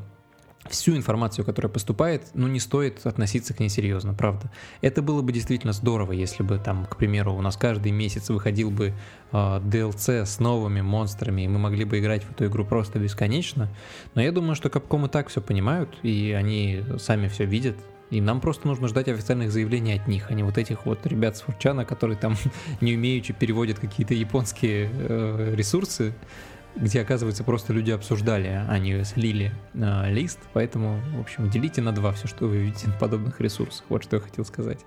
Speaker 1: всю информацию, которая поступает, ну, не стоит относиться к ней серьезно, правда. Это было бы действительно здорово, если бы там, к примеру, у нас каждый месяц выходил бы э, а, DLC с новыми монстрами, и мы могли бы играть в эту игру просто бесконечно. Но я думаю, что Capcom и так все понимают, и они сами все видят, и нам просто нужно ждать официальных заявлений от них, а не вот этих вот ребят с Фурчана, которые там не умеючи переводят какие-то японские э, ресурсы, где, оказывается, просто люди обсуждали, а не слили э, лист. Поэтому, в общем, делите на два все, что вы видите на подобных ресурсах. Вот что я хотел сказать.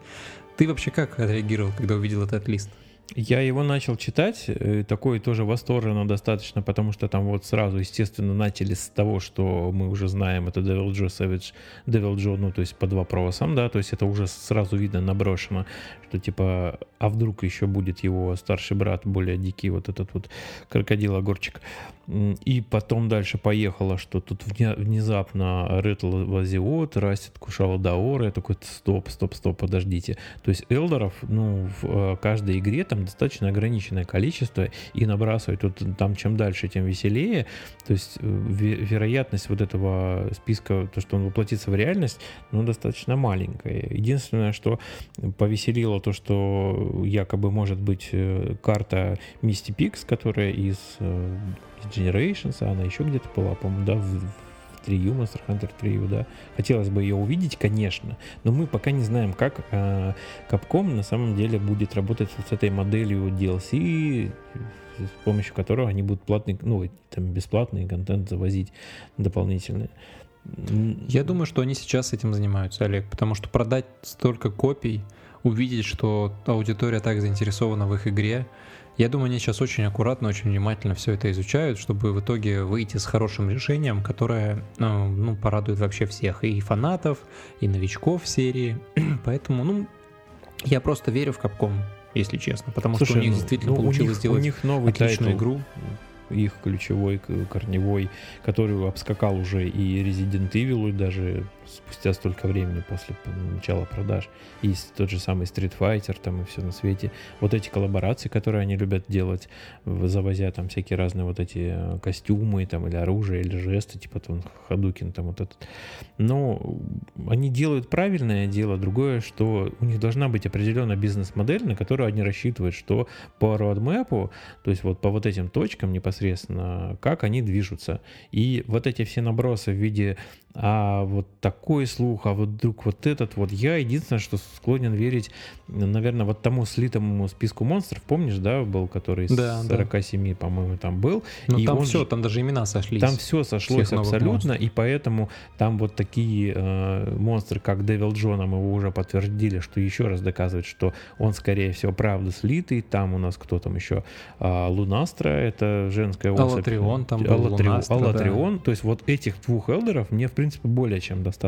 Speaker 1: Ты вообще как отреагировал, когда увидел этот лист?
Speaker 2: Я его начал читать, э, такой тоже восторженно достаточно, потому что там вот сразу, естественно, начали с того, что мы уже знаем, это Devil Joe Savage, Devil Joe, ну, то есть под вопросом, да, то есть это уже сразу видно, наброшено, что типа, а вдруг еще будет его старший брат, более дикий, вот этот вот крокодил-огурчик. И потом дальше поехало, что тут внезапно Ретл Вазиот, Растет Кушала Даора, я такой, стоп, стоп, стоп, подождите. То есть элдеров, ну, в э, каждой игре там достаточно ограниченное количество, и набрасывать тут там чем дальше, тем веселее. То есть э, вероятность вот этого списка, то, что он воплотится в реальность, ну, достаточно маленькая. Единственное, что повеселило то, что якобы может быть э, карта Misty Pix, которая из Generations, а она еще где-то была, по-моему, да, в, в Trio, Monster Hunter Trio, да. Хотелось бы ее увидеть, конечно, но мы пока не знаем, как э, Capcom на самом деле будет работать вот с этой моделью DLC, с помощью которого они будут платный, ну, там, бесплатный контент завозить дополнительный.
Speaker 1: Я думаю, что они сейчас этим занимаются, Олег, потому что продать столько копий, увидеть, что аудитория так заинтересована в их игре, я думаю, они сейчас очень аккуратно, очень внимательно все это изучают, чтобы в итоге выйти с хорошим решением, которое ну, ну, порадует вообще всех, и фанатов, и новичков серии. Поэтому, ну, я просто верю в Capcom, если честно, потому Слушай, что у них действительно ну, получилось
Speaker 2: у них,
Speaker 1: сделать
Speaker 2: у них новый
Speaker 1: отличную title. игру
Speaker 2: их ключевой, корневой, который обскакал уже и Resident Evil, и даже спустя столько времени после начала продаж. И тот же самый Street Fighter там и все на свете. Вот эти коллаборации, которые они любят делать, завозя там всякие разные вот эти э, костюмы там или оружие, или жесты, типа там Hadouken там вот этот. Но они делают правильное дело. Другое, что у них должна быть определенная бизнес-модель, на которую они рассчитывают, что по roadmap, то есть вот по вот этим точкам непосредственно как они движутся. И вот эти все набросы в виде а вот такой слух, а вот вдруг вот этот вот. Я единственное, что склонен верить, наверное, вот тому слитому списку монстров, помнишь, да, был, который да, с 47, да. по-моему, там был.
Speaker 1: Ну там все, там даже имена сошлись.
Speaker 2: Там все сошлось абсолютно, и поэтому там вот такие э, монстры, как Девил Джона, мы его уже подтвердили, что еще раз доказывает, что он, скорее всего, правда слитый. Там у нас кто там еще? А, Лунастра, это женская особь.
Speaker 1: Аллатрион там был,
Speaker 2: Аллатрион, Лунастра, Аллатрион. Да. То есть вот этих двух элдеров мне, в принципе, более чем достаточно.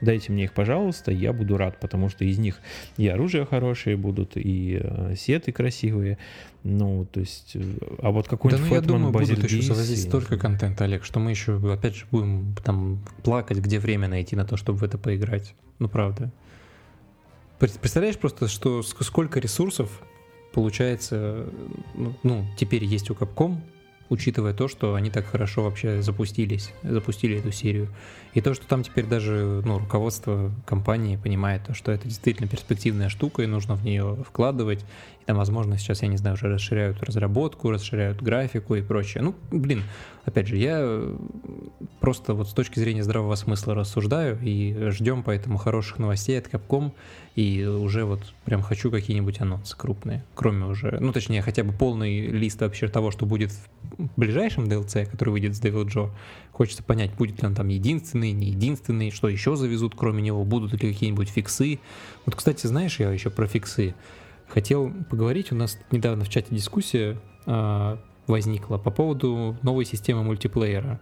Speaker 2: Дайте мне их, пожалуйста, я буду рад, потому что из них и оружие хорошее будут, и э, сеты красивые. Ну, то есть, э, а вот какой-нибудь
Speaker 1: да, ну, я думаю, будут еще завозить столько контента, Олег, что мы еще, опять же, будем там плакать, где время найти на то, чтобы в это поиграть. Ну, правда. Представляешь просто, что сколько ресурсов получается, ну, ну теперь есть у Capcom, учитывая то, что они так хорошо вообще запустились, запустили эту серию. И то, что там теперь даже ну, руководство компании понимает, то, что это действительно перспективная штука, и нужно в нее вкладывать. И там, возможно, сейчас, я не знаю, уже расширяют разработку, расширяют графику и прочее. Ну, блин, опять же, я просто вот с точки зрения здравого смысла рассуждаю, и ждем поэтому хороших новостей от Capcom, и уже вот прям хочу какие-нибудь анонсы крупные, кроме уже, ну, точнее, хотя бы полный лист вообще того, что будет в ближайшем DLC, который выйдет с Devil Joe. Хочется понять, будет ли он там единственный, не единственный, что еще завезут кроме него, будут ли какие-нибудь фиксы. Вот, кстати, знаешь, я еще про фиксы хотел поговорить. У нас недавно в чате дискуссия э, возникла по поводу новой системы мультиплеера.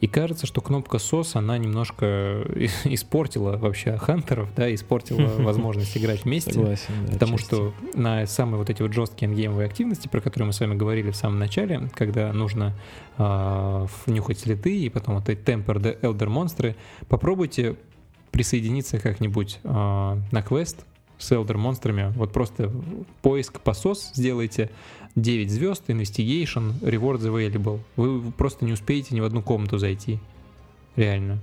Speaker 1: И кажется, что кнопка SOS, она немножко испортила вообще хантеров, да, испортила возможность играть вместе. Согласен, да, потому части. что на самые вот эти вот жесткие ангеймовые активности, про которые мы с вами говорили в самом начале, когда нужно э, нюхать следы и потом вот эти Temper Elder монстры, попробуйте присоединиться как-нибудь э, на квест с Elder монстрами. Вот просто поиск по SOS сделайте, 9 звезд, Investigation, Rewards Available. Вы просто не успеете ни в одну комнату зайти. Реально.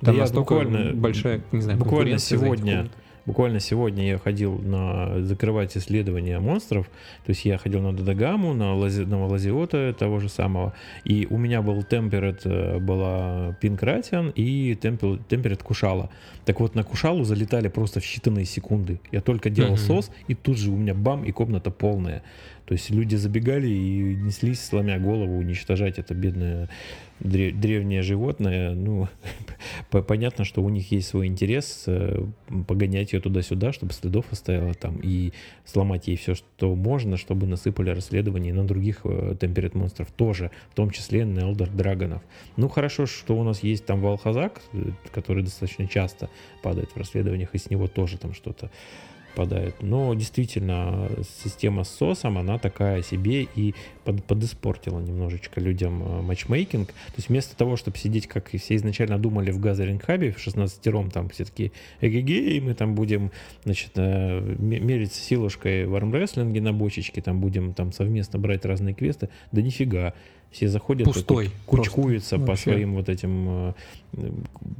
Speaker 2: Там да настолько буквально, большая, не знаю, буквально сегодня Буквально сегодня я ходил на закрывать исследования монстров. То есть я ходил на Дадагаму, на, Лази, на Лазиота того же самого. И у меня был Темперет, э, была Пинкратиан и Темперет Кушала. Так вот, на Кушалу залетали просто в считанные секунды. Я только делал mm-hmm. сос, и тут же у меня бам, и комната полная. То есть люди забегали и неслись, сломя голову, уничтожать это бедное древнее животное. Ну, понятно, что у них есть свой интерес э, погонять ее туда-сюда, чтобы следов оставила там, и сломать ей все, что можно, чтобы насыпали расследование на других э, температ монстров тоже, в том числе на Элдер Драгонов. Ну, хорошо, что у нас есть там Валхазак, э, который достаточно часто падает в расследованиях, и с него тоже там что-то попадает. Но действительно, система с сосом, она такая себе и под, подиспортила немножечко людям э, матчмейкинг. То есть вместо того, чтобы сидеть, как все изначально думали в Gathering Hub, в 16-ром, там все таки эгегей, мы там будем, значит, э, мериться силушкой в армрестлинге на бочечке, там будем там совместно брать разные квесты. Да нифига все заходят,
Speaker 1: Пустой,
Speaker 2: кучкуются просто. по Вообще. своим вот этим, э,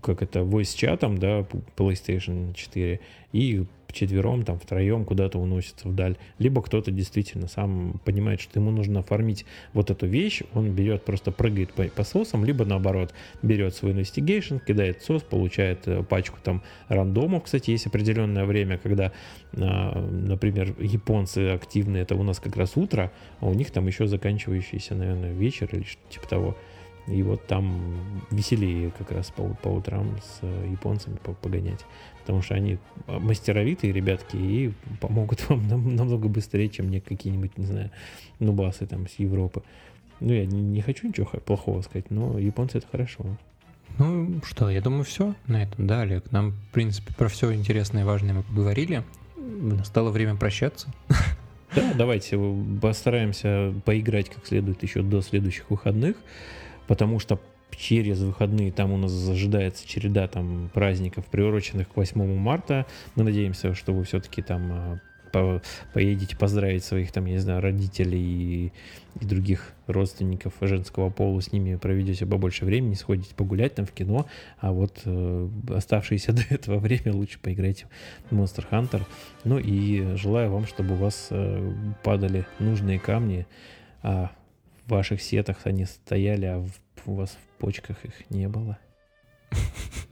Speaker 2: как это, voice чатам, да, PlayStation 4, и четвером, там, втроем куда-то уносится вдаль. Либо кто-то действительно сам понимает, что ему нужно оформить вот эту вещь, он берет, просто прыгает по, по сосам, либо наоборот, берет свой investigation, кидает сос, получает э, пачку там рандомов. Кстати, есть определенное время, когда, а, например, японцы активны, это у нас как раз утро, а у них там еще заканчивающийся, наверное, вечер или что-то типа того. И вот там веселее как раз по, по утрам с э, японцами погонять потому что они мастеровитые ребятки и помогут вам нам, намного быстрее, чем мне какие-нибудь, не знаю, нубасы там с Европы. Ну, я не хочу ничего плохого сказать, но японцы это хорошо.
Speaker 1: Ну что, я думаю, все на этом, да, Олег. Нам, в принципе, про все интересное и важное мы поговорили. Настало время прощаться.
Speaker 2: Да, давайте постараемся поиграть как следует еще до следующих выходных, потому что через выходные там у нас ожидается череда там праздников, приуроченных к 8 марта. Мы надеемся, что вы все-таки там а, по, поедете поздравить своих там, я не знаю, родителей и, и других родственников женского пола, с ними проведете побольше времени, сходите погулять там в кино, а вот э, оставшееся до этого время лучше поиграйте в Monster Hunter. Ну и желаю вам, чтобы у вас э, падали нужные камни, а в ваших сетах они стояли, а в, у вас в почках их не было.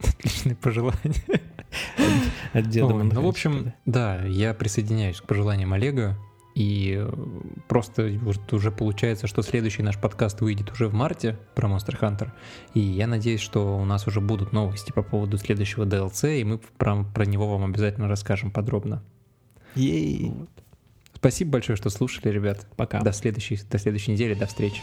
Speaker 1: Отличные пожелания.
Speaker 2: От деда
Speaker 1: ну, в общем, да, я присоединяюсь к пожеланиям Олега. И э, просто вот уже получается, что следующий наш подкаст выйдет уже в марте про Monster Hunter. И я надеюсь, что у нас уже будут новости по поводу следующего DLC, и мы про, про него вам обязательно расскажем подробно.
Speaker 2: Ей.
Speaker 1: Спасибо большое, что слушали, ребят.
Speaker 2: Пока.
Speaker 1: До следующей, до следующей недели, до встречи.